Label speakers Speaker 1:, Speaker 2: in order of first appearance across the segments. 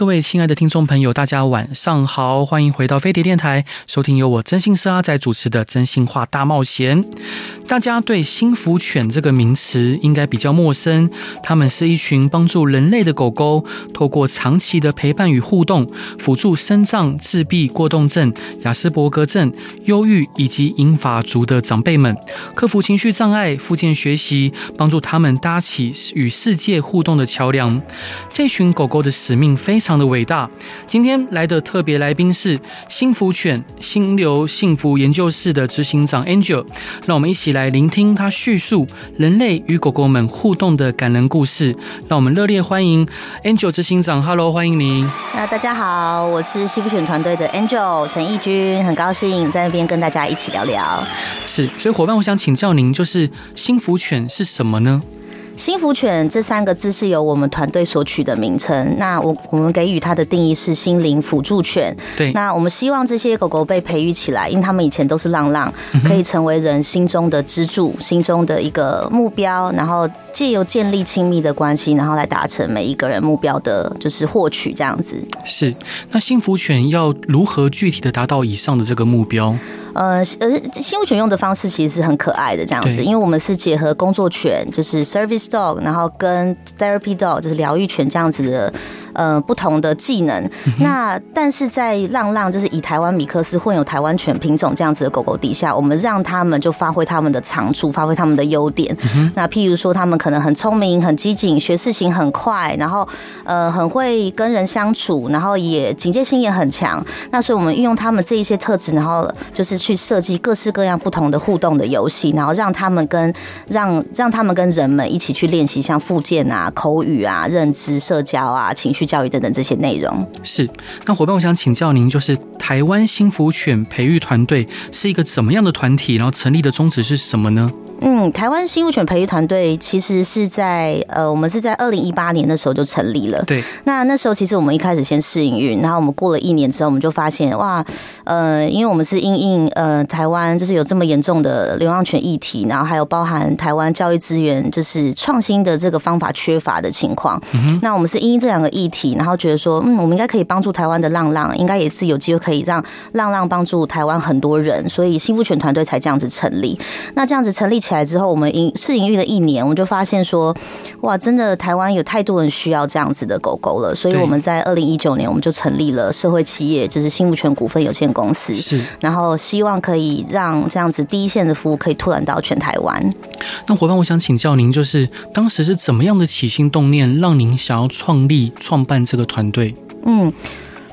Speaker 1: 各位亲爱的听众朋友，大家晚上好，欢迎回到飞碟电台，收听由我真心是阿仔主持的《真心话大冒险》。大家对心福犬这个名词应该比较陌生，它们是一群帮助人类的狗狗，透过长期的陪伴与互动，辅助身障、自闭、过动症、亚斯伯格症、忧郁以及银发族的长辈们，克服情绪障碍、复健学习，帮助他们搭起与世界互动的桥梁。这群狗狗的使命非常的伟大。今天来的特别来宾是心福犬心流幸福研究室的执行长 Angel，让我们一起来聆听他叙述人类与狗狗们互动的感人故事。让我们热烈欢迎 Angel 执行长，Hello，欢迎您。
Speaker 2: 那大家好，我是心福犬团队的 Angel 陈义军，很高兴在那边跟大家一起聊聊。
Speaker 1: 是，所以伙伴，我想请教您，就是幸福犬是什么呢？
Speaker 2: 心福犬这三个字是由我们团队所取的名称。那我我们给予它的定义是心灵辅助犬。
Speaker 1: 对。
Speaker 2: 那我们希望这些狗狗被培育起来，因为他们以前都是浪浪，可以成为人心中的支柱，心中的一个目标，然后借由建立亲密的关系，然后来达成每一个人目标的，就是获取这样子。
Speaker 1: 是。那幸福犬要如何具体的达到以上的这个目标？
Speaker 2: 呃呃，新物犬用的方式其实是很可爱的这样子，因为我们是结合工作犬，就是 service dog，然后跟 therapy dog，就是疗愈犬这样子的。呃，不同的技能。那但是在浪浪就是以台湾米克斯混有台湾犬品种这样子的狗狗底下，我们让他们就发挥他们的长处，发挥他们的优点。那譬如说，他们可能很聪明、很机警，学事情很快，然后呃很会跟人相处，然后也警戒心也很强。那所以我们运用他们这一些特质，然后就是去设计各式各样不同的互动的游戏，然后让他们跟让让他们跟人们一起去练习像附件啊、口语啊、认知、社交啊、情绪。教育等等这些内容
Speaker 1: 是。那伙伴，我想请教您，就是台湾幸福犬培育团队是一个怎么样的团体？然后成立的宗旨是什么呢？
Speaker 2: 嗯，台湾新物犬培育团队其实是在呃，我们是在二零一八年的时候就成立了。
Speaker 1: 对。
Speaker 2: 那那时候其实我们一开始先试营运，然后我们过了一年之后，我们就发现哇，呃，因为我们是因应呃台湾就是有这么严重的流浪犬议题，然后还有包含台湾教育资源就是创新的这个方法缺乏的情况。嗯。那我们是因应这两个议题，然后觉得说，嗯，我们应该可以帮助台湾的浪浪，应该也是有机会可以让浪浪帮助台湾很多人，所以心福犬团队才这样子成立。那这样子成立起。来之后，我们营试营运了一年，我们就发现说，哇，真的台湾有太多人需要这样子的狗狗了，所以我们在二零一九年我们就成立了社会企业，就是新物权股份有限公司，
Speaker 1: 是，
Speaker 2: 然后希望可以让这样子第一线的服务可以拓展到全台湾。
Speaker 1: 那伙伴，我想请教您，就是当时是怎么样的起心动念，让您想要创立创办这个团队？
Speaker 2: 嗯。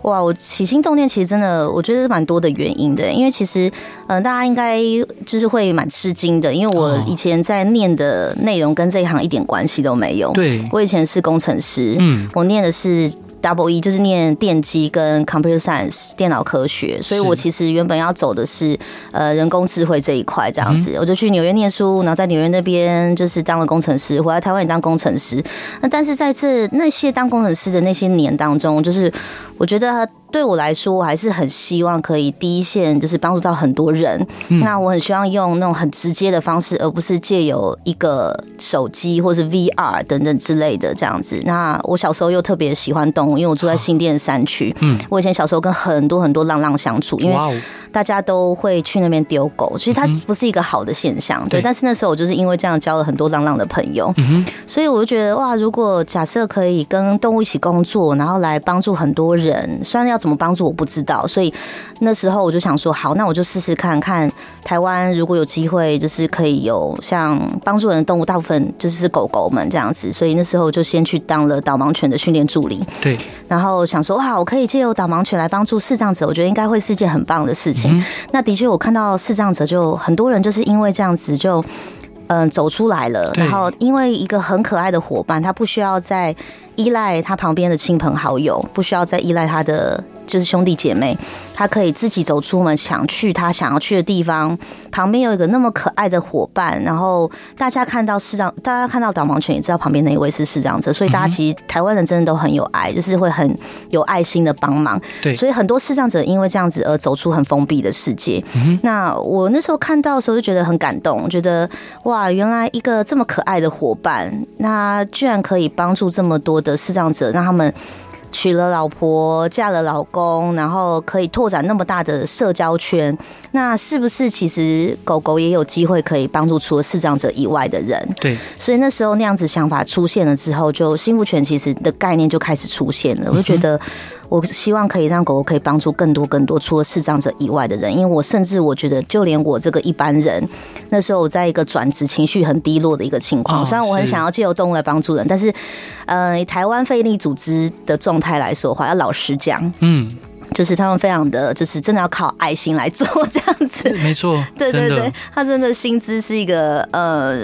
Speaker 2: 哇，我起心动念其实真的，我觉得是蛮多的原因的。因为其实，嗯、呃，大家应该就是会蛮吃惊的，因为我以前在念的内容跟这一行一点关系都没有。
Speaker 1: 对，
Speaker 2: 我以前是工程师，
Speaker 1: 嗯，
Speaker 2: 我念的是。Double E 就是念电机跟 Computer Science 电脑科学，所以我其实原本要走的是呃人工智慧这一块这样子，我就去纽约念书，然后在纽约那边就是当了工程师，回来台湾也当工程师。那但是在这那些当工程师的那些年当中，就是我觉得。对我来说，我还是很希望可以第一线，就是帮助到很多人。嗯。那我很希望用那种很直接的方式，而不是借由一个手机或是 VR 等等之类的这样子。那我小时候又特别喜欢动物，因为我住在新店山区。嗯，我以前小时候跟很多很多浪浪相处，因为。大家都会去那边丢狗，其实它不是一个好的现象，嗯、对。但是那时候我就是因为这样交了很多浪浪的朋友，嗯、所以我就觉得哇，如果假设可以跟动物一起工作，然后来帮助很多人，虽然要怎么帮助我不知道，所以那时候我就想说，好，那我就试试看看台湾如果有机会，就是可以有像帮助人的动物，大部分就是狗狗们这样子，所以那时候就先去当了导盲犬的训练助理，对。然后想说哇，我可以借由导盲犬来帮助视障者，我觉得应该会是一件很棒的事情。嗯、那的确，我看到视障者就很多人就是因为这样子就嗯走出来了，然后因为一个很可爱的伙伴，他不需要再依赖他旁边的亲朋好友，不需要再依赖他的就是兄弟姐妹，他可以自己走出门，想去他想要去的地方。旁边有一个那么可爱的伙伴，然后大家看到视障，大家看到导盲犬也知道旁边那一位是视障者，所以大家其实台湾人真的都很有爱，就是会很有爱心的帮忙。
Speaker 1: 对，
Speaker 2: 所以很多视障者因为这样子而走出很封闭的世界。那我那时候看到的时候就觉得很感动，觉得哇，原来一个这么可爱的伙伴，那居然可以帮助这么多的视障者，让他们。娶了老婆，嫁了老公，然后可以拓展那么大的社交圈，那是不是其实狗狗也有机会可以帮助除了视障者以外的人？
Speaker 1: 对，
Speaker 2: 所以那时候那样子想法出现了之后，就幸福犬其实的概念就开始出现了，我就觉得。我希望可以让狗狗可以帮助更多更多除了视障者以外的人，因为我甚至我觉得，就连我这个一般人，那时候我在一个转职情绪很低落的一个情况，虽然我很想要借由动物来帮助人，但是，呃，以台湾费力组织的状态来说的话，要老实讲，嗯。就是他们非常的，就是真的要靠爱心来做这样子，
Speaker 1: 没错，
Speaker 2: 对对对，他真的薪资是一个呃，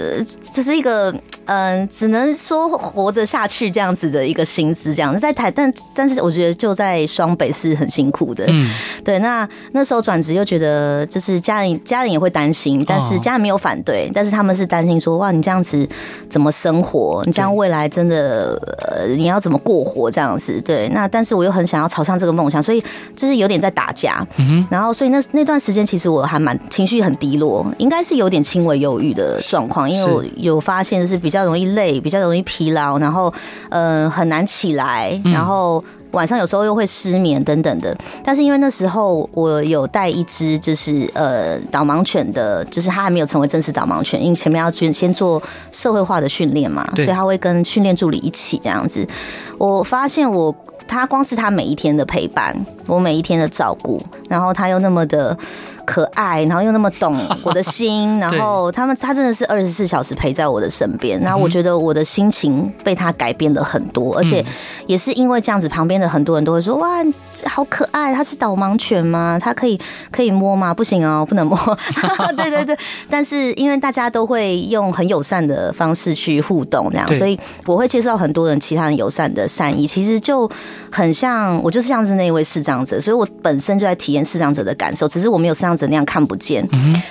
Speaker 2: 这是一个嗯、呃，只能说活得下去这样子的一个薪资，这样在台，但但是我觉得就在双北是很辛苦的，嗯，对，那那时候转职又觉得就是家人家人也会担心，但是家人没有反对，但是他们是担心说哇，你这样子怎么生活？你这样未来真的呃，你要怎么过活这样子？对，那但是我又很想要朝向这个梦想，所以。就是有点在打架，然后所以那那段时间其实我还蛮情绪很低落，应该是有点轻微忧郁的状况，因为我有发现就是比较容易累，比较容易疲劳，然后呃很难起来，然后晚上有时候又会失眠等等的。但是因为那时候我有带一只就是呃导盲犬的，就是它还没有成为正式导盲犬，因为前面要先先做社会化的训练嘛，所以他会跟训练助理一起这样子。我发现我。他光是他每一天的陪伴，我每一天的照顾，然后他又那么的。可爱，然后又那么懂 我的心，然后他们他真的是二十四小时陪在我的身边，然后我觉得我的心情被他改变了很多，而且也是因为这样子，旁边的很多人都会说哇，好可爱，他是导盲犬吗？他可以可以摸吗？不行哦，不能摸。对对对，但是因为大家都会用很友善的方式去互动，这样，所以我会接受很多人其他人友善的善意，其实就很像我就是像是那位视障者，所以我本身就在体验视障者的感受，只是我没有视障。怎样看不见？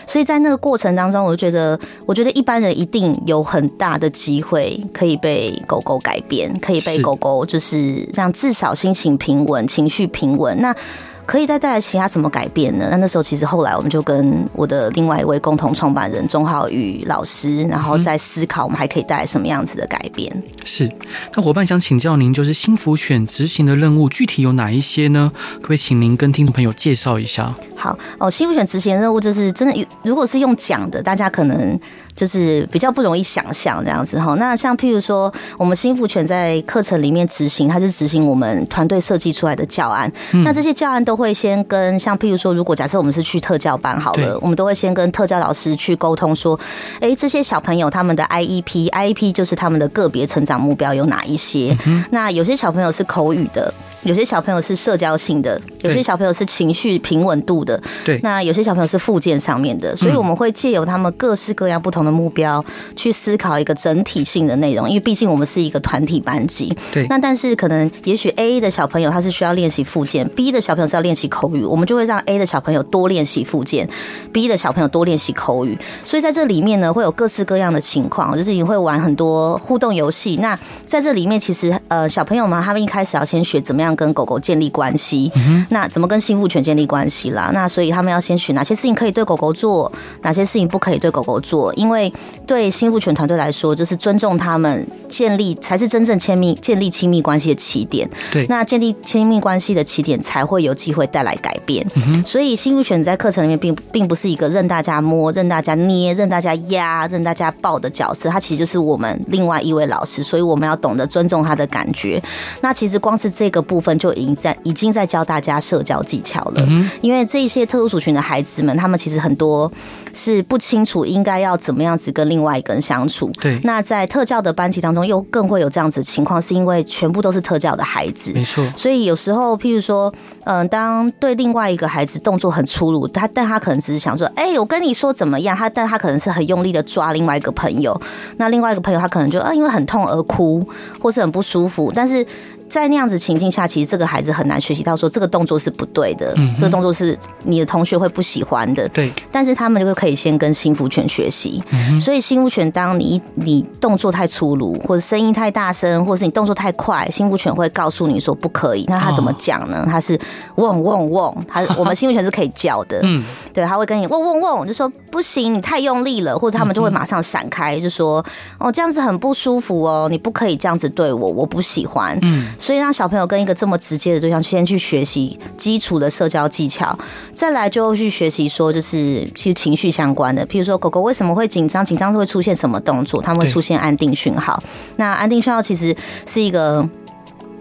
Speaker 2: 所以在那个过程当中，我就觉得，我觉得一般人一定有很大的机会可以被狗狗改变，可以被狗狗就是让至少心情平稳，情绪平稳。那。可以再带来其他什么改变呢？那那时候其实后来我们就跟我的另外一位共同创办人钟浩宇老师，然后在思考我们还可以带来什么样子的改变。
Speaker 1: 是，那伙伴想请教您，就是幸福选执行的任务具体有哪一些呢？可不可以请您跟听众朋友介绍一下？
Speaker 2: 好哦，幸福选执行的任务就是真的，如果是用讲的，大家可能。就是比较不容易想象这样子哈。那像譬如说，我们幸福犬在课程里面执行，它是执行我们团队设计出来的教案。那这些教案都会先跟像譬如说，如果假设我们是去特教班好了，我们都会先跟特教老师去沟通说，哎，这些小朋友他们的 IEP，IEP 就是他们的个别成长目标有哪一些？那有些小朋友是口语的。有些小朋友是社交性的，有些小朋友是情绪平稳度的，对。那有些小朋友是附件上面的，所以我们会借由他们各式各样不同的目标，去思考一个整体性的内容。因为毕竟我们是一个团体班级，对。那但是可能也许 A 的小朋友他是需要练习附件，B 的小朋友是要练习口语，我们就会让 A 的小朋友多练习附件，B 的小朋友多练习口语。所以在这里面呢，会有各式各样的情况，就是你会玩很多互动游戏。那在这里面，其实呃，小朋友们他们一开始要先学怎么样。跟狗狗建立关系，那怎么跟幸福犬建立关系啦？那所以他们要先学哪些事情可以对狗狗做，哪些事情不可以对狗狗做？因为对幸福犬团队来说，就是尊重他们，建立才是真正亲密、建立亲密关系的起点。对，那建立亲密关系的起点，才会有机会带来改变。所以幸福犬在课程里面并并不是一个任大家摸、任大家捏、任大家压、任大家抱的角色，它其实就是我们另外一位老师。所以我们要懂得尊重他的感觉。那其实光是这个部分。就已经在已经在教大家社交技巧了，嗯因为这一些特殊族群的孩子们，他们其实很多是不清楚应该要怎么样子跟另外一个人相处。对，那在特教的班级当中，又更会有这样子的情况，是因为全部都是特教的孩子，没错。所以有时候，譬如说，嗯，当对另外一个孩子动作很粗鲁，他但他可能只是想说，哎，我跟你说怎么样？他但他可能是很用力的抓另外一个朋友，那另外一个朋友他可能就啊，因为很痛而哭，或是很不舒服，但是。在那样子情境下，其实这个孩子很难学习到说这个动作是不对的，
Speaker 1: 嗯，
Speaker 2: 这个动作是你的同学会不喜欢的。
Speaker 1: 对，
Speaker 2: 但是他们就可以先跟心福犬学习。嗯，所以心福犬，当你你动作太粗鲁，或者声音太大声，或者是你动作太快，心福犬会告诉你说不可以。那他怎么讲呢？他是汪汪汪，他我们心福犬是可以叫的。嗯，对，他会跟你汪汪汪，就说不行，你太用力了，或者他们就会马上闪开，就说哦这样子很不舒服哦，你不可以这样子对我，我不喜欢。嗯，所以让小朋友跟一个这么直接的对象先去学习基础的社交技巧，再来就去学习说就是其实情绪相关的，譬如说狗狗为什么会紧张，紧张会出现什么动作，他们会出现安定讯号。那安定讯号其实是一个。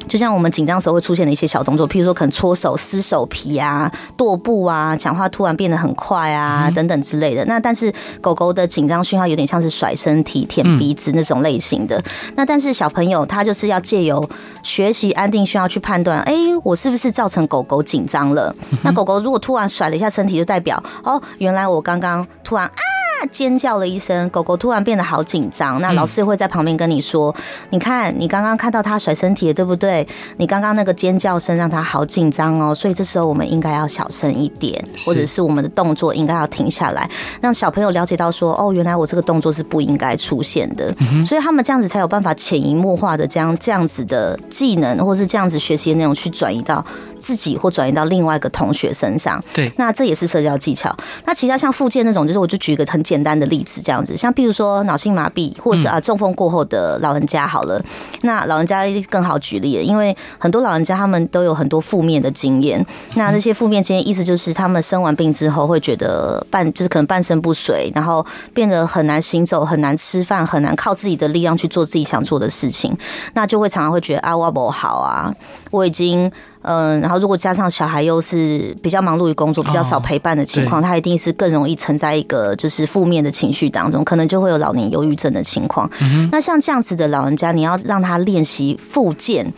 Speaker 2: 就像我们紧张时候会出现的一些小动作，譬如说可能搓手、撕手皮啊、跺步啊、讲话突然变得很快啊等等之类的。那但是狗狗的紧张讯号有点像是甩身体、舔鼻子那种类型的。那但是小朋友他就是要借由学习安定讯号去判断，哎，我是不是造成狗狗紧张了？那狗狗如果突然甩了一下身体，就代表哦，原来我刚刚突然啊。尖叫了一声，狗狗突然变得好紧张。那老师会在旁边跟你说：“嗯、你看，你刚刚看到它甩身体了，对不对？你刚刚那个尖叫声让它好紧张哦。所以这时候我们应该要小声一点，或者是我们的动作应该要停下来，让小朋友了解到说：哦，原来我这个动作是不应该出现的。嗯、所以他们这样子才有办法潜移默化的将这样子的技能，或是这样子学习的内容去转移到自己，或转移到另外一个同学身上。对，那这也是社交技巧。那其他像附件那种，就是我就举一个很。简单的例子，这样子，像譬如说脑性麻痹，或者是啊中风过后的老人家，好了，那老人家更好举例了，因为很多老人家他们都有很多负面的经验，那那些负面经验意思就是他们生完病之后会觉得半就是可能半身不遂，然后变得很难行走，很难吃饭，很难靠自己的力量去做自己想做的事情，那就会常常会觉得啊我不好啊，我已经。嗯，然后如果加上小孩又是比较忙碌于工作，比较少陪伴的情况，他一定是更容易沉在一个就是负面的情绪当中，可能就会有老年忧郁症的情况。那像这样子的老人家，你要让他练习复健。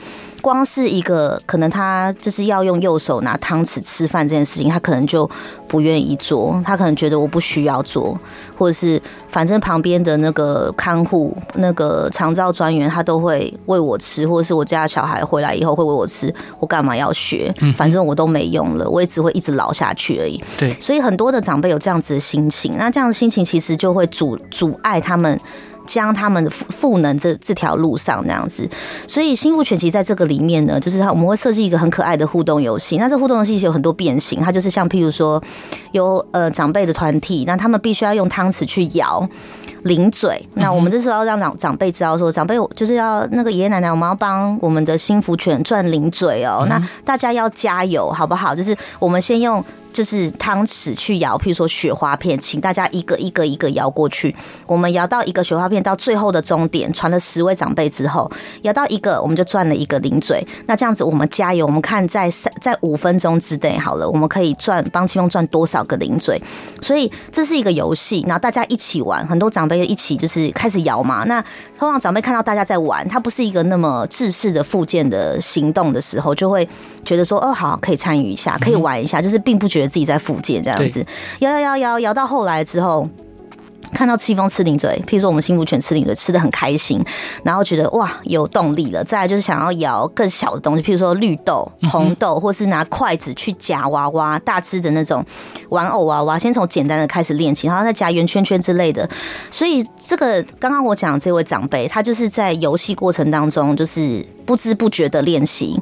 Speaker 2: 光是一个可能他就是要用右手拿汤匙吃饭这件事情，他可能就不愿意做，他可能觉得我不需要做，或者是反正旁边的那个看护、那个长照专员他都会喂我吃，或者是我家小孩回来以后会喂我吃，我干嘛要学？反正我都没用了，我也只会一直老下去而已。对，所以很多的长辈有这样子的心情，那这样的心情其实就会阻阻碍他们。将他们的赋赋能这这条路上这样子，所以心福犬其实在这个里面呢，就是它我们会设计一个很可爱的互动游戏。那这互动游戏有很多变形，它就是像譬如说有呃长辈的团体，那他们必须要用汤匙去舀零嘴。那我们这时候要让长长辈知道说，长辈就是要那个爷爷奶奶，我们要帮我们的幸福犬转零嘴哦。那大家要加油，好不好？就是我们先用。就是汤匙去摇，譬如说雪花片，请大家一个一个一个摇过去。我们摇到一个雪花片，到最后的终点，传了十位长辈之后，摇到一个，我们就赚了一个零嘴。那这样子，我们加油，我们看在三在五分钟之内，好了，我们可以赚帮青龙赚多少个零嘴。所以这是一个游戏，然后大家一起玩，很多长辈一起就是开始摇嘛。那通常长辈看到大家在玩，他不是一个那么制式的复健的行动的时候，就会觉得说，哦，好，可以参与一下，可以玩一下，就是并不觉得。自己在复健这样子，摇摇摇摇摇到后来之后。看到戚风吃零嘴，譬如说我们新福犬吃零嘴吃的很开心，然后觉得哇有动力了。再来就是想要咬更小的东西，譬如说绿豆、红豆，或是拿筷子去夹娃娃、大只的那种玩偶娃娃。先从简单的开始练起，然后再夹圆圈圈之类的。所以这个刚刚我讲的这位长辈，他就是在游戏过程当中，就是不知不觉的练习，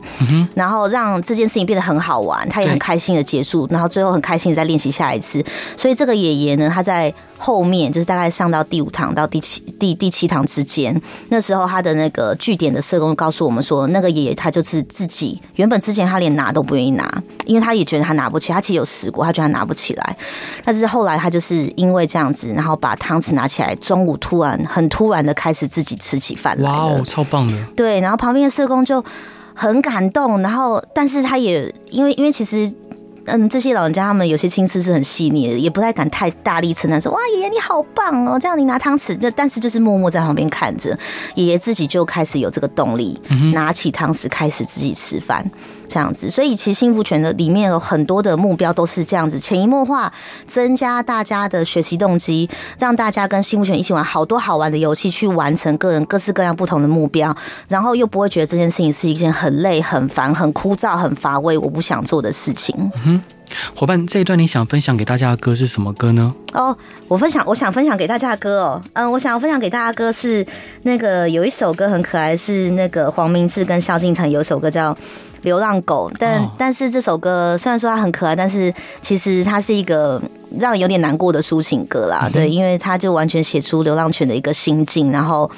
Speaker 2: 然后让这件事情变得很好玩，他也很开心的结束，然后最后很开心的再练习下一次。所以这个爷爷呢，他在。后面就是大概上到第五堂到第七第第七堂之间，那时候他的那个据点的社工告诉我们说，那个爷爷他就是自己原本之前他连拿都不愿意拿，因为他也觉得他拿不起，他其实有试过，他觉得他拿不起来，但是后来他就是因为这样子，然后把汤匙拿起来，中午突然很突然的开始自己吃起饭来了，哇哦，
Speaker 1: 超棒的，
Speaker 2: 对，然后旁边的社工就很感动，然后但是他也因为因为其实。嗯，这些老人家他们有些心思是很细腻的，也不太敢太大力称赞说，哇，爷爷你好棒哦，这样你拿汤匙就，但是就是默默在旁边看着，爷爷自己就开始有这个动力，拿起汤匙开始自己吃饭。这样子。所以其实幸福犬的里面有很多的目标都是这样子，潜移默化增加大家的学习动机，让大家跟幸福犬一起玩好多好玩的游戏，去完成个人各式各样不同的目标，然后又不会觉得这件事情是一件很累、很烦、很枯燥、很乏味、我不想做的事情。
Speaker 1: 嗯伙伴，这一段你想分享给大家的歌是什么歌呢？
Speaker 2: 哦，我分享，我想分享给大家的歌哦，嗯，我想要分享给大家的歌是那个有一首歌很可爱，是那个黄明志跟萧敬腾有一首歌叫《流浪狗》，但、哦、但是这首歌虽然说它很可爱，但是其实它是一个让有点难过的抒情歌啦，嗯、对，因为他就完全写出流浪犬的一个心境，然后。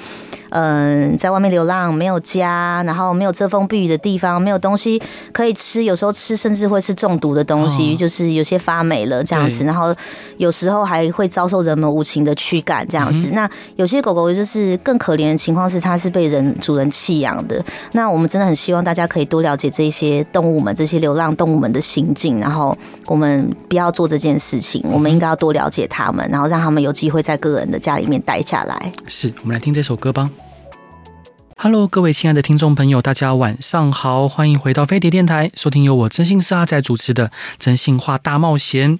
Speaker 2: 嗯，在外面流浪，没有家，然后没有遮风避雨的地方，没有东西可以吃，有时候吃甚至会是中毒的东西，哦、就是有些发霉了这样子，然后有时候还会遭受人们无情的驱赶这样子。嗯、那有些狗狗就是更可怜的情况是，它是被人主人弃养的。那我们真的很希望大家可以多了解这些动物们，这些流浪动物们的心境，然后我们不要做这件事情，我们应该要多了解他们，然后让他们有机会在个人的家里面待下来。
Speaker 1: 是，我们来听这首歌吧。Hello，各位亲爱的听众朋友，大家晚上好，欢迎回到飞碟电台，收听由我真心是阿仔主持的《真心话大冒险》。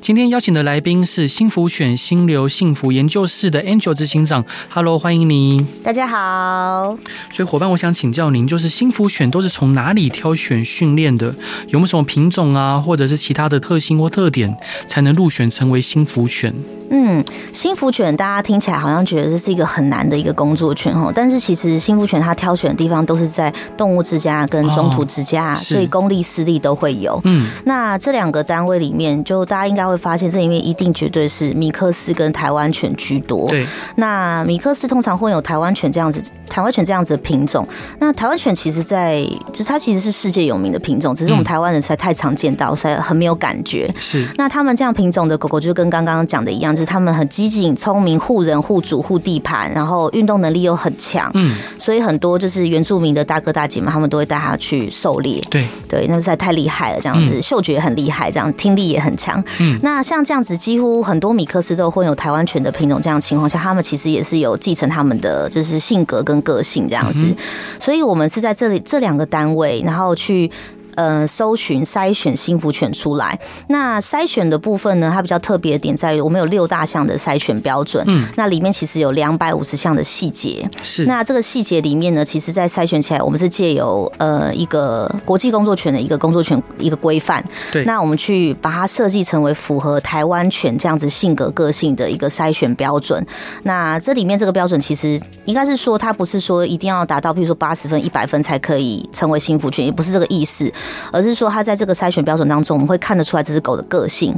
Speaker 1: 今天邀请的来宾是幸福犬心流幸福研究室的 Angel 执行长。Hello，欢迎你。
Speaker 2: 大家好。
Speaker 1: 所以伙伴，我想请教您，就是幸福犬都是从哪里挑选训练的？有没有什么品种啊，或者是其他的特性或特点，才能入选成为幸福犬？
Speaker 2: 嗯，幸福犬大家听起来好像觉得这是一个很难的一个工作犬哦，但是其实幸福犬它挑选的地方都是在动物之家跟中途之家，哦、所以公立私立都会有。嗯，那这两个单位里面，就大家应该会发现，这里面一定绝对是米克斯跟台湾犬居多。对，那米克斯通常会有台湾犬这样子，台湾犬这样子的品种。那台湾犬其实在，就是它其实是世界有名的品种，只是我们台湾人才太常见到，所以很没有感觉。是，那他们这样品种的狗狗，就跟刚刚讲的一样。就是他们很机警、聪明、护人、护主、护地盘，然后运动能力又很强，嗯，所以很多就是原住民的大哥大姐们，他们都会带他去狩猎，对。对，那实在太厉害了，这样子，嗅觉也很厉害，这样听力也很强，嗯，那像这样子，几乎很多米克斯都混有台湾犬的品种，这样的情况下，他们其实也是有继承他们的就是性格跟个性这样子，所以我们是在这里这两个单位，然后去。呃，搜寻筛选幸福犬出来。那筛选的部分呢，它比较特别的点在于，我们有六大项的筛选标准。嗯，那里面其实有两百五十项的细节。是，那这个细节里面呢，其实在筛选起来，我们是借由呃一个国际工作犬的一个工作犬一个规范。对，那我们去把它设计成为符合台湾犬这样子性格个性的一个筛选标准。那这里面这个标准其实应该是说，它不是说一定要达到，譬如说八十分、一百分才可以成为幸福犬，也不是这个意思。而是说，他在这个筛选标准当中，我们会看得出来这只狗的个性，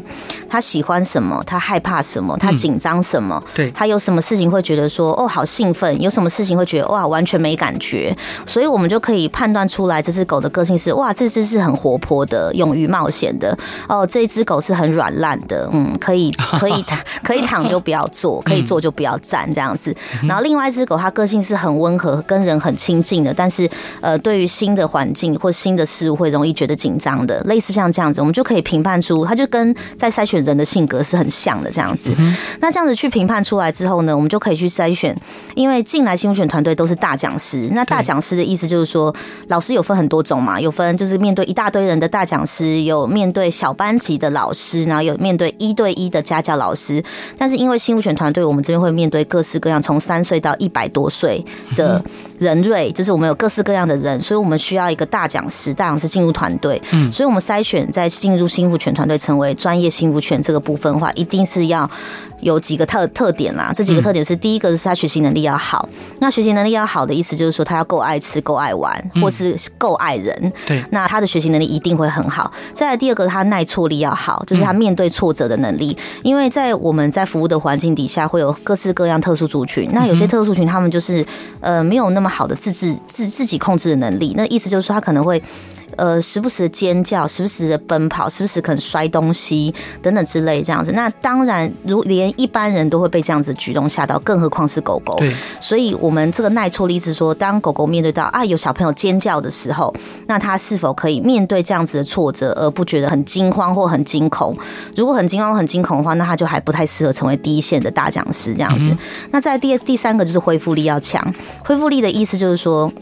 Speaker 2: 他喜欢什么，他害怕什么，他紧张什么，对，他有什么事情会觉得说哦好兴奋，有什么事情会觉得哇完全没感觉，所以我们就可以判断出来这只狗的个性是哇这只是很活泼的，勇于冒险的。哦，这一只狗是很软烂的，嗯，可以 可以可以躺就不要坐，可以坐就不要站这样子。然后另外一只狗它个性是很温和，跟人很亲近的，但是呃对于新的环境或新的事物会容易觉得紧张的，类似像这样子，我们就可以评判出，他就跟在筛选人的性格是很像的这样子。那这样子去评判出来之后呢，我们就可以去筛选，因为进来幸福犬团队都是大讲师。那大讲师的意思就是说，老师有分很多种嘛，有分就是面对一大堆人的大讲师，有面对小班级的老师，然后有面对一对一的家教老师。但是因为新物选团队，我们这边会面对各式各样，从三岁到一百多岁的人瑞，就是我们有各式各样的人，所以我们需要一个大讲师，大讲师进入团队。嗯，所以，我们筛选在进入幸福犬团队成为专业幸福犬这个部分的话，一定是要有几个特特点啦。这几个特点是：第一个是他学习能力要好。那学习能力要好的意思就是说，他要够爱吃、够爱玩，或是够爱人。对，那他的学习能力一定会很好。再来第二个，他耐挫力要好，就是他面对挫折的能力。因为在我们在服务的环境底下，会有各式各样特殊族群。那有些特殊族群，他们就是呃没有那么好的自制自自己控制的能力。那意思就是说，他可能会。呃，时不时的尖叫，时不时的奔跑，时不时可能摔东西等等之类这样子。那当然，如连一般人都会被这样子举动吓到，更何况是狗狗。对，所以我们这个耐挫力是说，当狗狗面对到啊有小朋友尖叫的时候，那它是否可以面对这样子的挫折而不觉得很惊慌或很惊恐？如果很惊慌、很惊恐的话，那它就还不太适合成为第一线的大讲师这样子。嗯、那在第二、第三个就是恢复力要强。恢复力的意思就是说，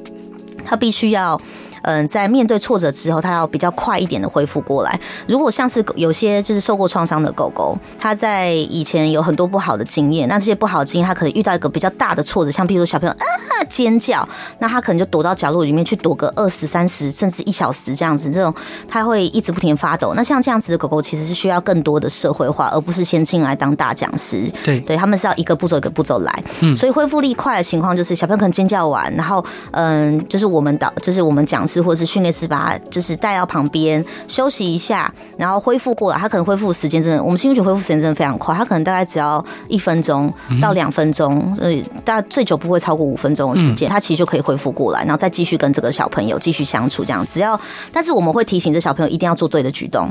Speaker 2: 它必须要。嗯，在面对挫折之后，它要比较快一点的恢复过来。如果像是有些就是受过创伤的狗狗，它在以前有很多不好的经验，那这些不好的经验，它可能遇到一个比较大的挫折，像譬如说小朋友啊尖叫，那它可能就躲到角落里面去躲个二十三十甚至一小时这样子，这种它会一直不停发抖。那像这样子的狗狗，其实是需要更多的社会化，而不是先进来当大讲师。
Speaker 1: 对，
Speaker 2: 对他们是要一个步骤一个步骤来。嗯，所以恢复力快的情况就是小朋友可能尖叫完，然后嗯，就是我们导，就是我们讲师或是训练师把他就是带到旁边休息一下，然后恢复过来。他可能恢复时间真的，我们新福犬恢复时间真的非常快，他可能大概只要一分钟到两分钟，呃，大概最久不会超过五分钟的时间，他其实就可以恢复过来，然后再继续跟这个小朋友继续相处这样。只要，但是我们会提醒这小朋友一定要做对的举动。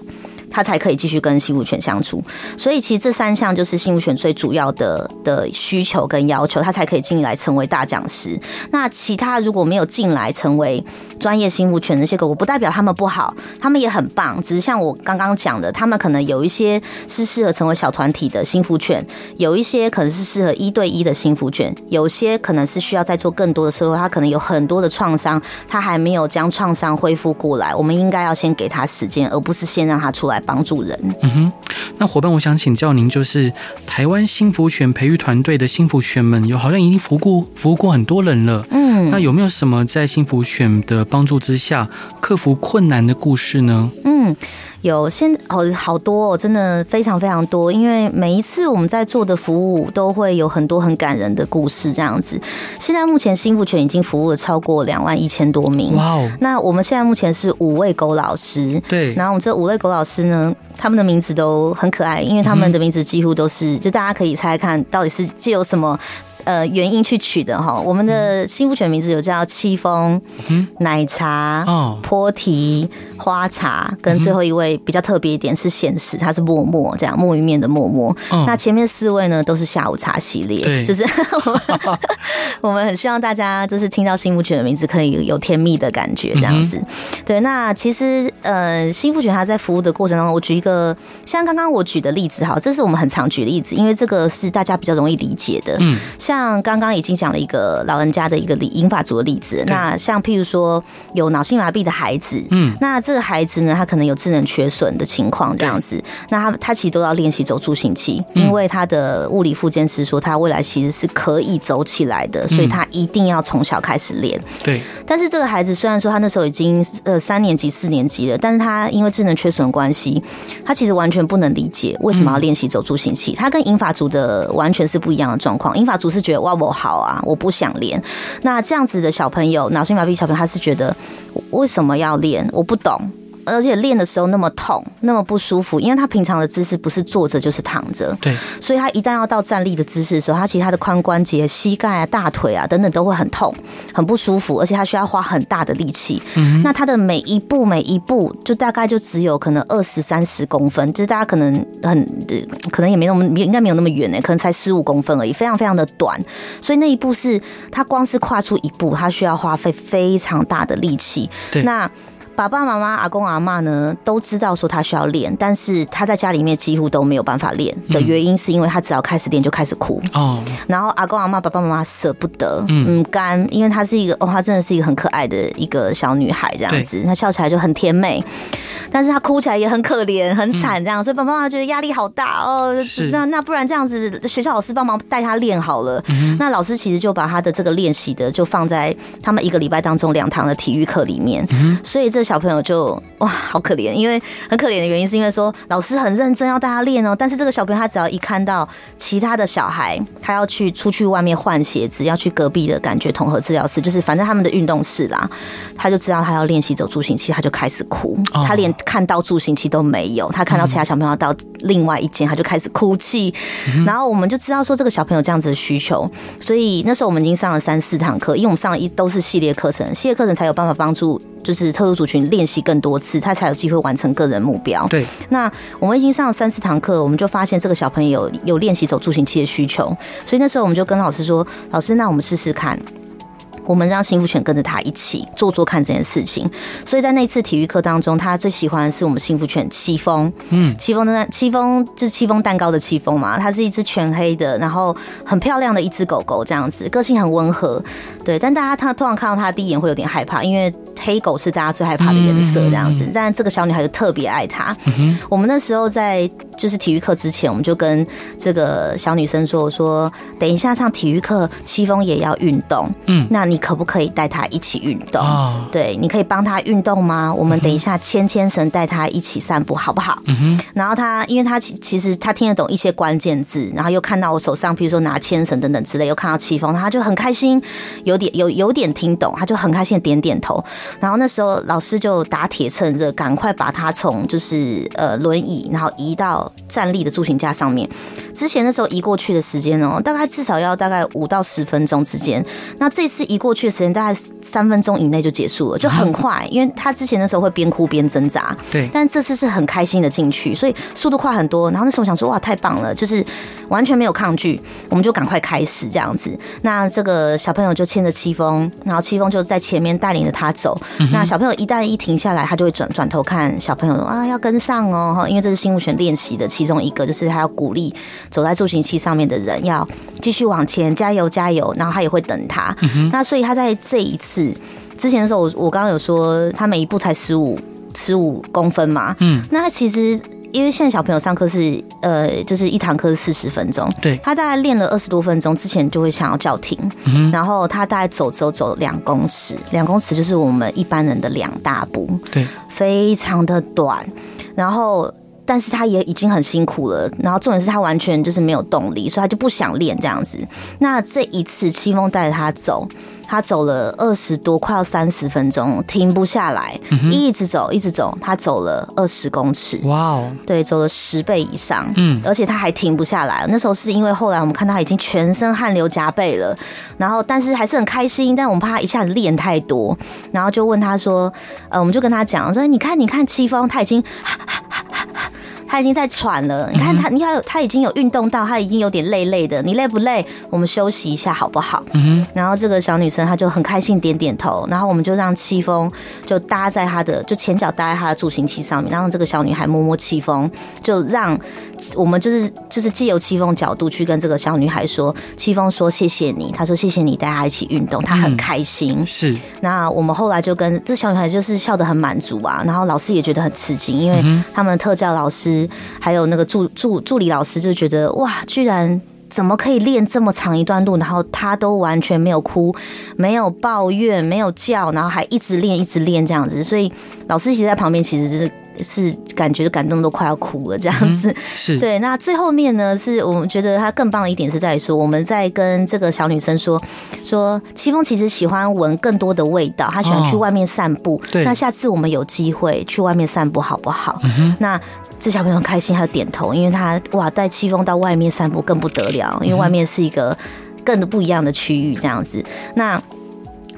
Speaker 2: 他才可以继续跟幸福犬相处，所以其实这三项就是幸福犬最主要的的需求跟要求，他才可以进来成为大讲师。那其他如果没有进来成为专业幸福犬那些狗狗，不代表他们不好，他们也很棒。只是像我刚刚讲的，他们可能有一些是适合成为小团体的幸福犬，有一些可能是适合一对一的幸福犬，有些可能是需要再做更多的社会。他可能有很多的创伤，他还没有将创伤恢复过来。我们应该要先给他时间，而不是先让他出来。帮助人。
Speaker 1: 嗯哼，那伙伴，我想请教您，就是台湾幸福犬培育团队的幸福犬们，有好像已经服务过服务过很多人了。嗯，那有没有什么在幸福犬的帮助之下克服困难的故事呢？
Speaker 2: 嗯。有现哦好多哦，真的非常非常多。因为每一次我们在做的服务，都会有很多很感人的故事。这样子，现在目前幸福犬已经服务了超过两万一千多名。哇哦！那我们现在目前是五位狗老师。对。然后我们这五位狗老师呢，他们的名字都很可爱，因为他们的名字几乎都是，就大家可以猜猜看到底是借由什么。呃，原因去取的哈，我们的幸福犬名字有叫戚风、嗯、奶茶、波提、花茶，跟最后一位比较特别一点是显示它是默默这样墨鱼面的默默。嗯、那前面四位呢都是下午茶系列，就是 我们，我们很希望大家就是听到幸福犬的名字可以有甜蜜的感觉这样子。嗯、对，那其实呃，幸福犬它在服务的过程当中，我举一个像刚刚我举的例子哈，这是我们很常举的例子，因为这个是大家比较容易理解的。嗯，像。像刚刚已经讲了一个老人家的一个银发族的例子，那像譬如说有脑性麻痹的孩子，嗯，那这个孩子呢，他可能有智能缺损的情况，这样子，那他他其实都要练习走助行器，因为他的物理复健师说他未来其实是可以走起来的，所以他一定要从小开始练。对，但是这个孩子虽然说他那时候已经呃三年级四年级了，但是他因为智能缺损关系，他其实完全不能理解为什么要练习走助行器，他跟银发族的完全是不一样的状况，银发族是觉得哇，我好啊，我不想练。那这样子的小朋友，脑性麻痹小朋友，他是觉得为什么要练？我不懂。而且练的时候那么痛，那么不舒服，因为他平常的姿势不是坐着就是躺着，对，所以他一旦要到站立的姿势的时候，他其实他的髋关节、膝盖啊、大腿啊等等都会很痛、很不舒服，而且他需要花很大的力气。嗯，那他的每一步每一步就大概就只有可能二十三十公分，就是大家可能很可能也没那么应该没有那么远呢，可能才十五公分而已，非常非常的短。所以那一步是他光是跨出一步，他需要花费非常大的力气。对，那。爸爸妈妈、阿公阿妈呢，都知道说他需要练，但是他在家里面几乎都没有办法练的原因，是因为他只要开始练就开始哭哦。然后阿公阿妈、爸爸妈妈舍不得，嗯，干，因为他是一个哦，他真的是一个很可爱的一个小女孩这样子，她笑起来就很甜美，但是她哭起来也很可怜、很惨这样，所以爸爸妈妈觉得压力好大哦。那那不然这样子，学校老师帮忙带他练好了。那老师其实就把他的这个练习的就放在他们一个礼拜当中两堂的体育课里面，所以这。小朋友就哇，好可怜，因为很可怜的原因是因为说老师很认真要带他练哦，但是这个小朋友他只要一看到其他的小孩，他要去出去外面换鞋子，要去隔壁的感觉统合治疗室，就是反正他们的运动室啦，他就知道他要练习走助行器，他就开始哭，他连看到助行器都没有，他看到其他小朋友到另外一间，他就开始哭泣，然后我们就知道说这个小朋友这样子的需求，所以那时候我们已经上了三四堂课，因为我们上了一都是系列课程，系列课程才有办法帮助。就是特殊族群练习更多次，他才有机会完成个人目标。对，那我们已经上了三四堂课，我们就发现这个小朋友有有练习走助行器的需求，所以那时候我们就跟老师说：“老师，那我们试试看。”我们让幸福犬跟着他一起做做看这件事情，所以在那次体育课当中，他最喜欢的是我们幸福犬戚风。嗯，戚风的戚风就是戚风蛋糕的戚风嘛，它是一只全黑的，然后很漂亮的一只狗狗，这样子个性很温和。对，但大家他突然看到他第一眼会有点害怕，因为黑狗是大家最害怕的颜色，这样子。但这个小女孩就特别爱它。我们那时候在就是体育课之前，我们就跟这个小女生说：“我说等一下上体育课，戚风也要运动。嗯，那你。”可不可以带他一起运动？对，你可以帮他运动吗？我们等一下牵牵绳，带他一起散步，好不好？嗯然后他，因为他其其实他听得懂一些关键字，然后又看到我手上，比如说拿牵绳等等之类，又看到戚风，他就很开心，有点有有点听懂，他就很开心的点点头。然后那时候老师就打铁趁热，赶快把他从就是呃轮椅，然后移到站立的助行架上面。之前那时候移过去的时间哦，大概至少要大概五到十分钟之间。那这次移过去的时间大概三分钟以内就结束了，就很快。因为他之前的时候会边哭边挣扎，对。但这次是很开心的进去，所以速度快很多。然后那时候想说哇，太棒了，就是完全没有抗拒，我们就赶快开始这样子。那这个小朋友就牵着戚风，然后戚风就在前面带领着他走。那小朋友一旦一停下来，他就会转转头看小朋友啊，要跟上哦，因为这是新物权练习的其中一个，就是他要鼓励。走在助行器上面的人要继续往前，加油加油！然后他也会等他。嗯、那所以他在这一次之前的时候，我我刚刚有说他每一步才十五十五公分嘛。嗯，那他其实因为现在小朋友上课是呃，就是一堂课是四十分钟。对，他大概练了二十多分钟之前就会想要叫停。嗯，然后他大概走走走两公尺，两公尺就是我们一般人的两大步。对，非常的短。然后。但是他也已经很辛苦了，然后重点是他完全就是没有动力，所以他就不想练这样子。那这一次戚风带着他走，他走了二十多，快要三十分钟，停不下来，一直走，一直走，他走了二十公尺。哇哦，对，走了十倍以上。嗯，而且他还停不下来。那时候是因为后来我们看到他已经全身汗流浃背了，然后但是还是很开心，但我们怕他一下子练太多，然后就问他说：“呃，我们就跟他讲说，你看，你看戚风，他已经。”他已经在喘了，你看他，你看他已经有运动到，他已经有点累累的。你累不累？我们休息一下好不好？嗯，然后这个小女生她就很开心点点头，然后我们就让戚风就搭在她的就前脚搭在她的助行器上面，然后这个小女孩摸摸戚风，就让我们就是就是借由戚风角度去跟这个小女孩说，戚风说谢谢你，她说谢谢你带她一起运动，她很开心。嗯、是，那我们后来就跟这小女孩就是笑得很满足啊，然后老师也觉得很吃惊，因为他们特教老师。还有那个助助助理老师就觉得哇，居然怎么可以练这么长一段路，然后他都完全没有哭，没有抱怨，没有叫，然后还一直练一直练这样子，所以老师其实在旁边其实是。是感觉感动都快要哭了这样子，是对。那最后面呢，是我们觉得他更棒的一点是在于说，我们在跟这个小女生说说，戚风其实喜欢闻更多的味道，他喜欢去外面散步。对，那下次我们有机会去外面散步好不好？那这小朋友很开心，他就点头，因为他哇带戚风到外面散步更不得了，因为外面是一个更不一样的区域这样子。那。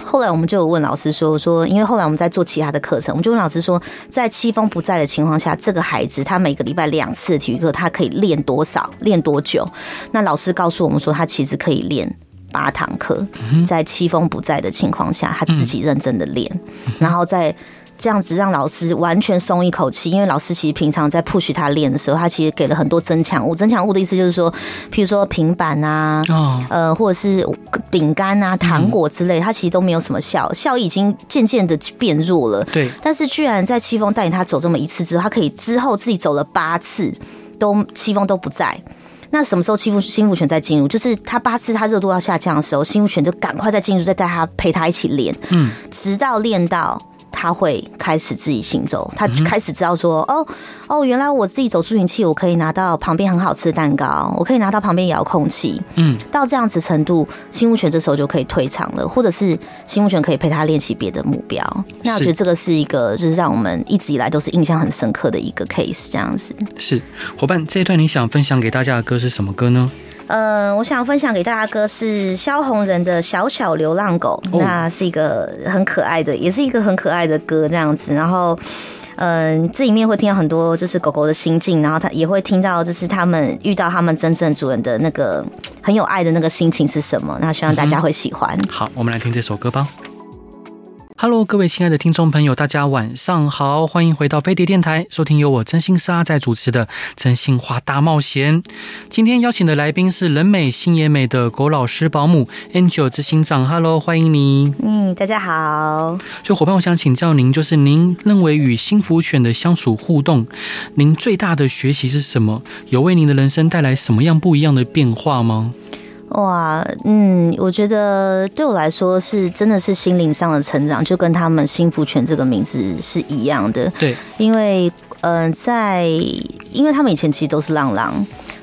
Speaker 2: 后来我们就有问老师说说，因为后来我们在做其他的课程，我们就问老师说，在戚风不在的情况下，这个孩子他每个礼拜两次体育课，他可以练多少，练多久？那老师告诉我们说，他其实可以练八堂课，在戚风不在的情况下，他自己认真的练，然后在。这样子让老师完全松一口气，因为老师其实平常在 push 他练的时候，他其实给了很多增强物。增强物的意思就是说，譬如说平板啊，呃，或者是饼干啊、糖果之类，他其实都没有什么效，效益已经渐渐的变弱了。对。但是居然在戚风带领他走这么一次之后，他可以之后自己走了八次，都戚风都不在。那什么时候幸福幸福犬再进入？就是他八次他热度要下降的时候，幸福犬就赶快再进入，再带他陪他一起练，嗯，直到练到。他会开始自己行走，他开始知道说，哦哦，原来我自己走助行器，我可以拿到旁边很好吃的蛋糕，我可以拿到旁边遥控器，嗯，到这样子程度，新物犬这时候就可以退场了，或者是新物犬可以陪他练习别的目标。那我觉得这个是一个，就是让我们一直以来都是印象很深刻的一个 case，这样子。
Speaker 1: 是伙伴，这一段你想分享给大家的歌是什么歌呢？
Speaker 2: 呃，我想分享给大家歌是萧红人的小小流浪狗，那是一个很可爱的，也是一个很可爱的歌这样子。然后，嗯、呃，这里面会听到很多就是狗狗的心境，然后它也会听到就是他们遇到他们真正主人的那个很有爱的那个心情是什么。那希望大家会喜欢。
Speaker 1: 嗯、好，我们来听这首歌吧。Hello，各位亲爱的听众朋友，大家晚上好，欢迎回到飞碟电台，收听由我真心沙在主持的《真心话大冒险》。今天邀请的来宾是人美心也美的狗老师保姆 Angel 执行长。Hello，欢迎你。
Speaker 2: 嗯，大家好。
Speaker 1: 就伙伴，我想请教您，就是您认为与幸福犬的相处互动，您最大的学习是什么？有为您的人生带来什么样不一样的变化吗？
Speaker 2: 哇，嗯，我觉得对我来说是真的是心灵上的成长，就跟他们幸福犬这个名字是一样的。
Speaker 1: 对，
Speaker 2: 因为嗯、呃，在因为他们以前其实都是浪浪，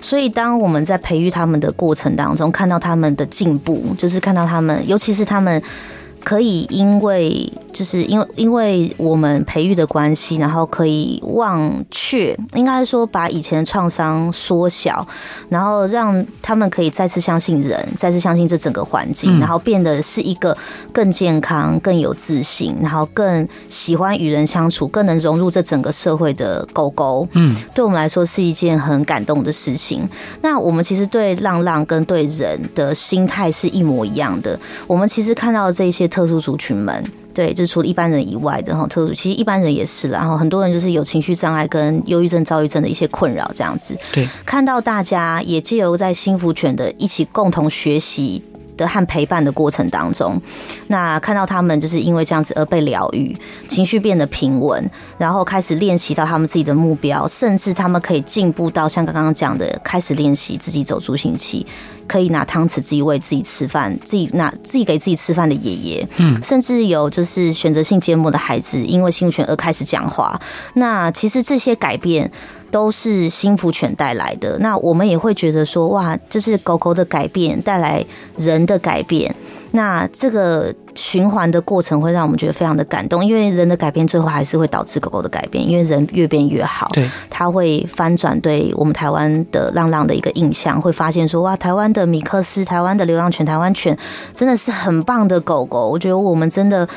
Speaker 2: 所以当我们在培育他们的过程当中，看到他们的进步，就是看到他们，尤其是他们可以因为。就是因为因为我们培育的关系，然后可以忘却，应该说把以前的创伤缩小，然后让他们可以再次相信人，再次相信这整个环境，然后变得是一个更健康、更有自信，然后更喜欢与人相处、更能融入这整个社会的狗狗。嗯，对我们来说是一件很感动的事情。那我们其实对浪浪跟对人的心态是一模一样的。我们其实看到这些特殊族群们。对，就除了一般人以外的哈，特殊其实一般人也是啦，然后很多人就是有情绪障碍跟忧郁症、躁郁症的一些困扰这样子。
Speaker 1: 对，
Speaker 2: 看到大家也借由在幸福犬的一起共同学习的和陪伴的过程当中，那看到他们就是因为这样子而被疗愈，情绪变得平稳，然后开始练习到他们自己的目标，甚至他们可以进步到像刚刚讲的，开始练习自己走助行器。可以拿汤匙自己喂自己吃饭，自己拿自己给自己吃饭的爷爷，嗯，甚至有就是选择性缄默的孩子，因为幸福犬而开始讲话。那其实这些改变都是幸福犬带来的。那我们也会觉得说，哇，就是狗狗的改变带来人的改变。那这个循环的过程会让我们觉得非常的感动，因为人的改变最后还是会导致狗狗的改变，因为人越变越好，对，它会翻转对我们台湾的浪浪的一个印象，会发现说，哇，台湾的米克斯、台湾的流浪犬、台湾犬真的是很棒的狗狗。我觉得我们真的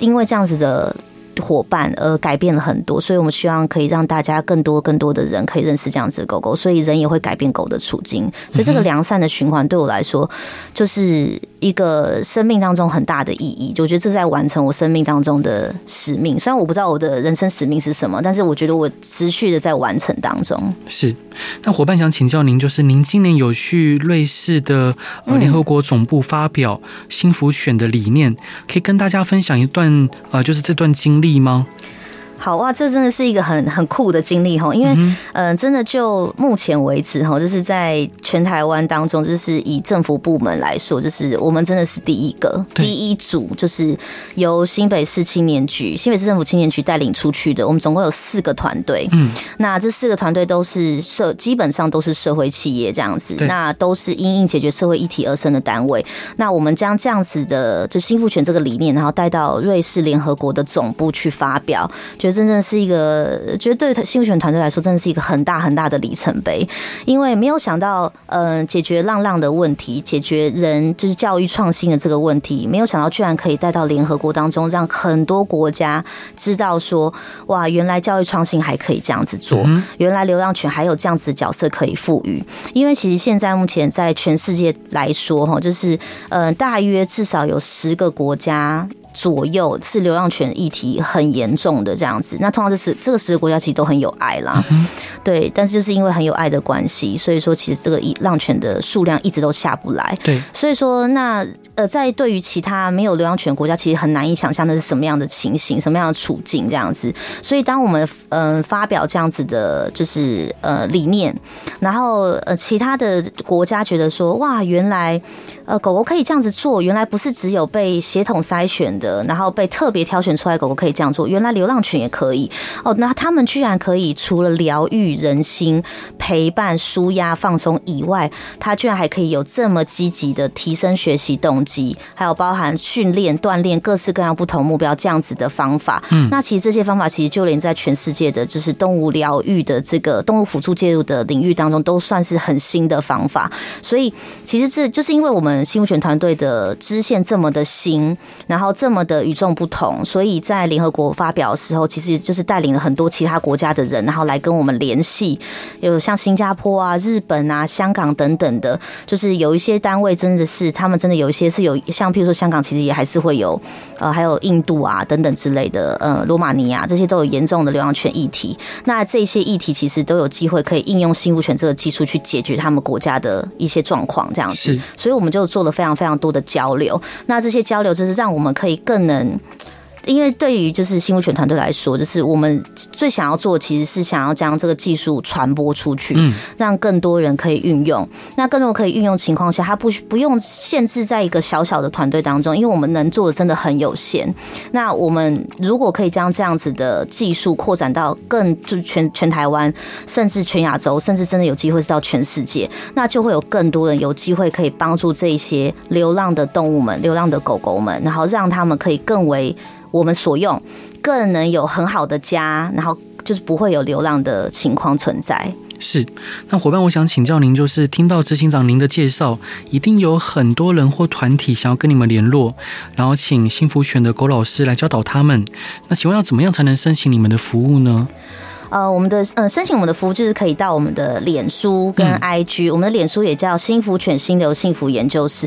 Speaker 2: 因为这样子的。伙伴而改变了很多，所以我们希望可以让大家更多更多的人可以认识这样子的狗狗，所以人也会改变狗的处境，所以这个良善的循环对我来说就是一个生命当中很大的意义。我觉得这在完成我生命当中的使命，虽然我不知道我的人生使命是什么，但是我觉得我持续的在完成当中。
Speaker 1: 是，那伙伴想请教您，就是您今年有去瑞士的联合国总部发表幸福犬的理念，可以跟大家分享一段呃，就是这段经。利益吗？
Speaker 2: 好哇，这真的是一个很很酷的经历哈，因为嗯、呃，真的就目前为止哈，就是在全台湾当中，就是以政府部门来说，就是我们真的是第一个第一组，就是由新北市青年局、新北市政府青年局带领出去的。我们总共有四个团队，嗯，那这四个团队都是社，基本上都是社会企业这样子，那都是因应解决社会议题而生的单位。那我们将这样子的就幸福权这个理念，然后带到瑞士联合国的总部去发表，就。真正是一个，觉得对幸福犬团队来说，真的是一个很大很大的里程碑，因为没有想到，嗯，解决浪浪的问题，解决人就是教育创新的这个问题，没有想到居然可以带到联合国当中，让很多国家知道说，哇，原来教育创新还可以这样子做，原来流浪犬还有这样子的角色可以赋予，因为其实现在目前在全世界来说，哈，就是，嗯，大约至少有十个国家。左右是流浪犬议题很严重的这样子，那通常这是这个十个国家其实都很有爱啦，对，但是就是因为很有爱的关系，所以说其实这个浪犬的数量一直都下不来，对，所以说那呃，在对于其他没有流浪犬国家，其实很难以想象那是什么样的情形，什么样的处境这样子，所以当我们嗯、呃、发表这样子的，就是呃理念，然后呃其他的国家觉得说哇，原来呃狗狗可以这样子做，原来不是只有被血统筛选。的，然后被特别挑选出来，狗狗可以这样做。原来流浪犬也可以哦，那他们居然可以除了疗愈人心、陪伴、舒压、放松以外，它居然还可以有这么积极的提升学习动机，还有包含训练、锻炼各式各样不同目标这样子的方法。嗯，那其实这些方法其实就连在全世界的就是动物疗愈的这个动物辅助介入的领域当中，都算是很新的方法。所以其实这就是因为我们新福犬团队的支线这么的新，然后这么。的与众不同，所以在联合国发表的时候，其实就是带领了很多其他国家的人，然后来跟我们联系，有像新加坡啊、日本啊、香港等等的，就是有一些单位真的是他们真的有一些是有像譬如说香港，其实也还是会有，呃，还有印度啊等等之类的，呃，罗马尼亚这些都有严重的流浪犬议题。那这些议题其实都有机会可以应用新福犬这个技术去解决他们国家的一些状况，这样子。所以我们就做了非常非常多的交流。那这些交流就是让我们可以更能。因为对于就是新物权团队来说，就是我们最想要做，其实是想要将这个技术传播出去，嗯，让更多人可以运用。那更多可以运用情况下，它不不用限制在一个小小的团队当中，因为我们能做的真的很有限。那我们如果可以将这样子的技术扩展到更就全全台湾，甚至全亚洲，甚至真的有机会是到全世界，那就会有更多人有机会可以帮助这些流浪的动物们、流浪的狗狗们，然后让他们可以更为。我们所用更能有很好的家，然后就是不会有流浪的情况存在。
Speaker 1: 是，那伙伴，我想请教您，就是听到执行长您的介绍，一定有很多人或团体想要跟你们联络，然后请幸福犬的狗老师来教导他们。那请问要怎么样才能申请你们的服务呢？
Speaker 2: 呃，我们的呃申请我们的服务就是可以到我们的脸书跟 IG，嗯，我们的脸书也叫幸福犬心流幸福研究室，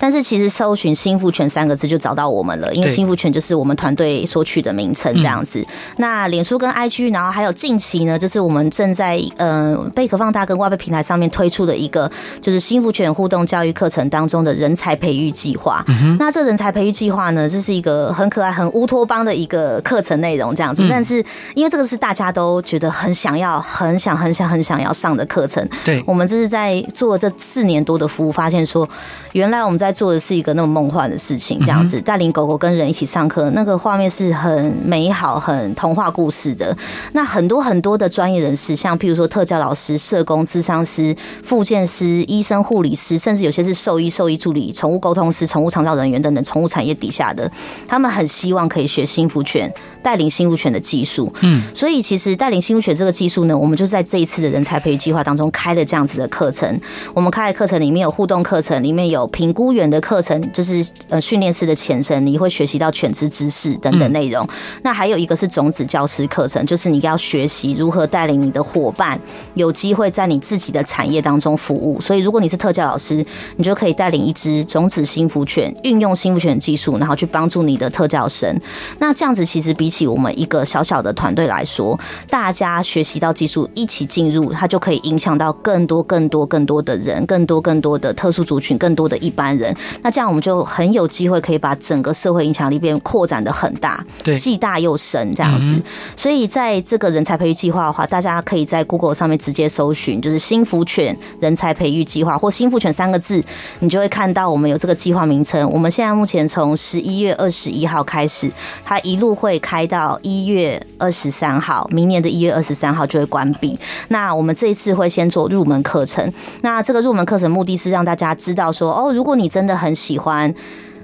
Speaker 2: 但是其实搜寻幸福犬三个字就找到我们了，因为幸福犬就是我们团队所取的名称这样子。那脸书跟 IG，然后还有近期呢，就是我们正在呃贝壳放大跟外备平台上面推出的一个就是幸福犬互动教育课程当中的人才培育计划。那这个人才培育计划呢，这是一个很可爱、很乌托邦的一个课程内容这样子，但是因为这个是大家都觉得很想要、很想、很想、很想要上的课程。对，我们这是在做这四年多的服务，发现说，原来我们在做的是一个那么梦幻的事情，这样子带领狗狗跟人一起上课，那个画面是很美好、很童话故事的。那很多很多的专业人士，像譬如说特教老师、社工、智商师、复健师、医生、护理师，甚至有些是兽医、兽医助理、宠物沟通师、宠物长照人员等等，宠物产业底下的，他们很希望可以学幸福犬。带领新福犬的技术，嗯，所以其实带领新福犬这个技术呢，我们就在这一次的人才培育计划当中开了这样子的课程。我们开的课程里面有互动课程，里面有评估员的课程，就是呃训练师的前身，你会学习到犬只知识等等内容。那还有一个是种子教师课程，就是你要学习如何带领你的伙伴有机会在你自己的产业当中服务。所以如果你是特教老师，你就可以带领一只种子幸福犬，运用幸福犬技术，然后去帮助你的特教生。那这样子其实比起我们一个小小的团队来说，大家学习到技术一起进入，它就可以影响到更多、更多、更多的人，更多、更多的特殊族群，更多的一般人。那这样我们就很有机会可以把整个社会影响力变扩展的很大，对，既大又深这样子。所以在这个人才培育计划的话，大家可以在 Google 上面直接搜寻，就是新福犬人才培育计划或新福犬三个字，你就会看到我们有这个计划名称。我们现在目前从十一月二十一号开始，它一路会开。到一月二十三号，明年的一月二十三号就会关闭。那我们这一次会先做入门课程。那这个入门课程目的是让大家知道说，哦，如果你真的很喜欢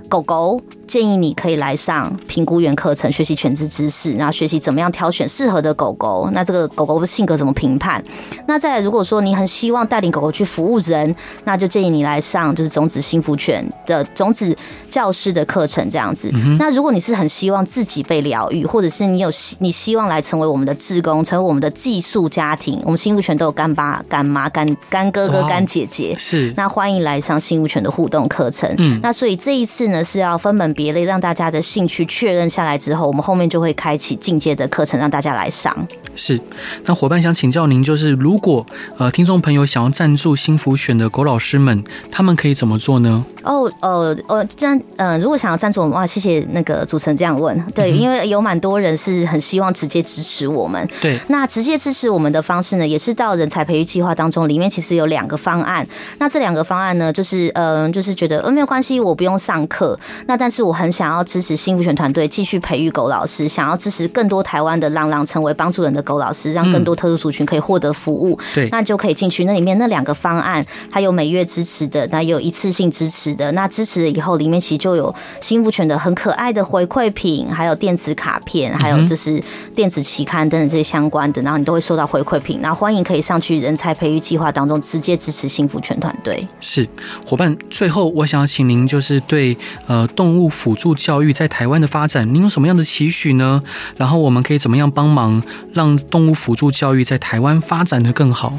Speaker 2: 狗狗。建议你可以来上评估员课程，学习犬只知识，然后学习怎么样挑选适合的狗狗。那这个狗狗的性格怎么评判？那再来，如果说你很希望带领狗狗去服务人，那就建议你来上就是种子幸福犬的种子教师的课程这样子。那如果你是很希望自己被疗愈，或者是你有你希望来成为我们的志工，成为我们的寄宿家庭，我们幸福犬都有干爸、干妈、干干哥哥、干姐姐，是那欢迎来上幸福犬的互动课程。嗯，那所以这一次呢是要分门。别类，让大家的兴趣确认下来之后，我们后面就会开启进阶的课程，让大家来上。
Speaker 1: 是，那伙伴想请教您，就是如果呃听众朋友想要赞助新福选的狗老师们，他们可以怎么做呢？
Speaker 2: 哦，呃，呃，这样，呃，如果想要赞助我们，哇，谢谢那个主持人这样问，对，嗯、因为有蛮多人是很希望直接支持我们。对，那直接支持我们的方式呢，也是到人才培育计划当中，里面其实有两个方案。那这两个方案呢，就是，嗯、呃，就是觉得，呃，没有关系，我不用上课，那但是我很想要支持幸福犬团队继续培育狗老师，想要支持更多台湾的浪浪成为帮助人的狗老师，让更多特殊族群可以获得服务。对、嗯，那就可以进去那里面那两个方案，它有每月支持的，那也有一次性支持的。那支持了以后，里面其实就有幸福犬的很可爱的回馈品，还有电子卡片，还有就是电子期刊等等这些相关的，然后你都会收到回馈品。然后欢迎可以上去人才培育计划当中直接支持幸福犬团队。
Speaker 1: 是伙伴，最后我想要请您就是对呃动物辅助教育在台湾的发展，您有什么样的期许呢？然后我们可以怎么样帮忙，让动物辅助教育在台湾发展的更好？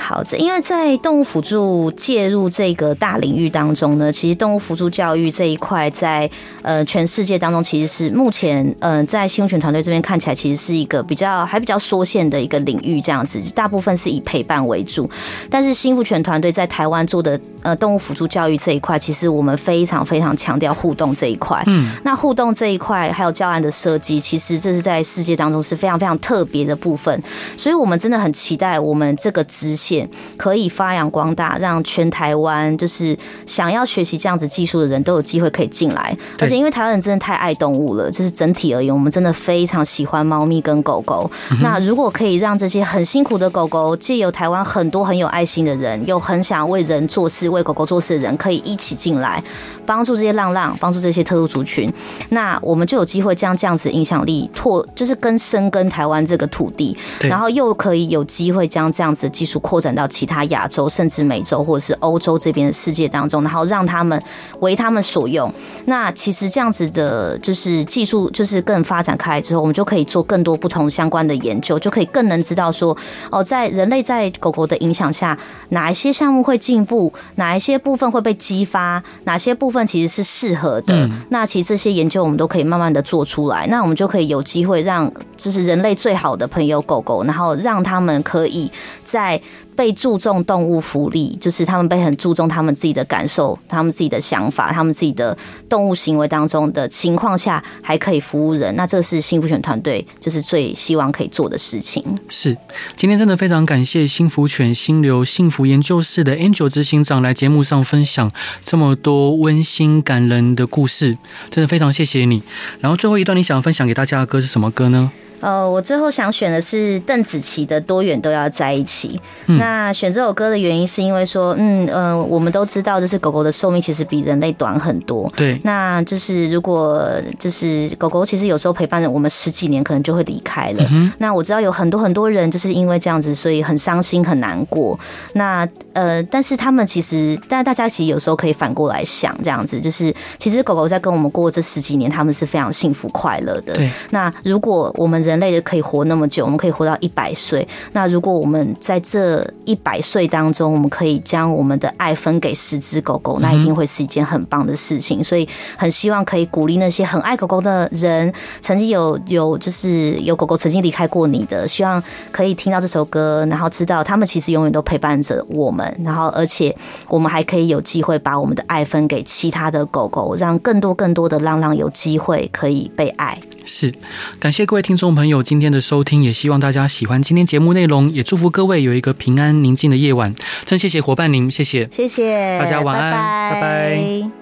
Speaker 2: 好，这因为在动物辅助介入这个大领域当中呢，其实动物辅助教育这一块在呃全世界当中，其实是目前嗯、呃、在新福犬团队这边看起来，其实是一个比较还比较缩限的一个领域这样子，大部分是以陪伴为主。但是新福犬团队在台湾做的呃动物辅助教育这一块，其实我们非常非常强调互动这一块。嗯，那互动这一块还有教案的设计，其实这是在世界当中是非常非常特别的部分，所以我们真的很期待我们这个支线。可以发扬光大，让全台湾就是想要学习这样子技术的人都有机会可以进来。而且因为台湾人真的太爱动物了，就是整体而言，我们真的非常喜欢猫咪跟狗狗。那如果可以让这些很辛苦的狗狗，借由台湾很多很有爱心的人，又很想为人做事、为狗狗做事的人，可以一起进来，帮助这些浪浪，帮助这些特殊族群，那我们就有机会将这样子的影响力拓，就是跟深耕台湾这个土地，然后又可以有机会将这样子的技术扩展到其他亚洲，甚至美洲或者是欧洲这边的世界当中，然后让他们为他们所用。那其实这样子的，就是技术就是更发展开来之后，我们就可以做更多不同相关的研究，就可以更能知道说，哦，在人类在狗狗的影响下，哪一些项目会进步，哪一些部分会被激发，哪些部分其实是适合的。那其实这些研究我们都可以慢慢的做出来，那我们就可以有机会让，就是人类最好的朋友狗狗，然后让他们可以在。被注重动物福利，就是他们被很注重他们自己的感受、他们自己的想法、他们自己的动物行为当中的情况下，还可以服务人。那这是幸福犬团队就是最希望可以做的事情。
Speaker 1: 是，今天真的非常感谢幸福犬心流幸福研究室的 Angel 执行长来节目上分享这么多温馨感人的故事，真的非常谢谢你。然后最后一段你想分享给大家的歌是什么歌呢？
Speaker 2: 呃，我最后想选的是邓紫棋的《多远都要在一起》。嗯。那选这首歌的原因是因为说，嗯嗯、呃，我们都知道，就是狗狗的寿命其实比人类短很多。
Speaker 1: 对。
Speaker 2: 那就是如果就是狗狗其实有时候陪伴着我们十几年，可能就会离开了。嗯。那我知道有很多很多人就是因为这样子，所以很伤心很难过。那呃，但是他们其实，但大家其实有时候可以反过来想，这样子就是，其实狗狗在跟我们过这十几年，他们是非常幸福快乐的。
Speaker 1: 对。
Speaker 2: 那如果我们人类的可以活那么久，我们可以活到一百岁。那如果我们在这一百岁当中，我们可以将我们的爱分给十只狗狗，那一定会是一件很棒的事情。所以很希望可以鼓励那些很爱狗狗的人，曾经有有就是有狗狗曾经离开过你的，希望可以听到这首歌，然后知道他们其实永远都陪伴着我们。然后而且我们还可以有机会把我们的爱分给其他的狗狗，让更多更多的浪浪有机会可以被爱。
Speaker 1: 是，感谢各位听众朋友今天的收听，也希望大家喜欢今天节目内容，也祝福各位有一个平安宁静的夜晚。真谢谢伙伴您，谢谢，
Speaker 2: 谢谢，
Speaker 1: 大家晚安，拜拜。拜拜。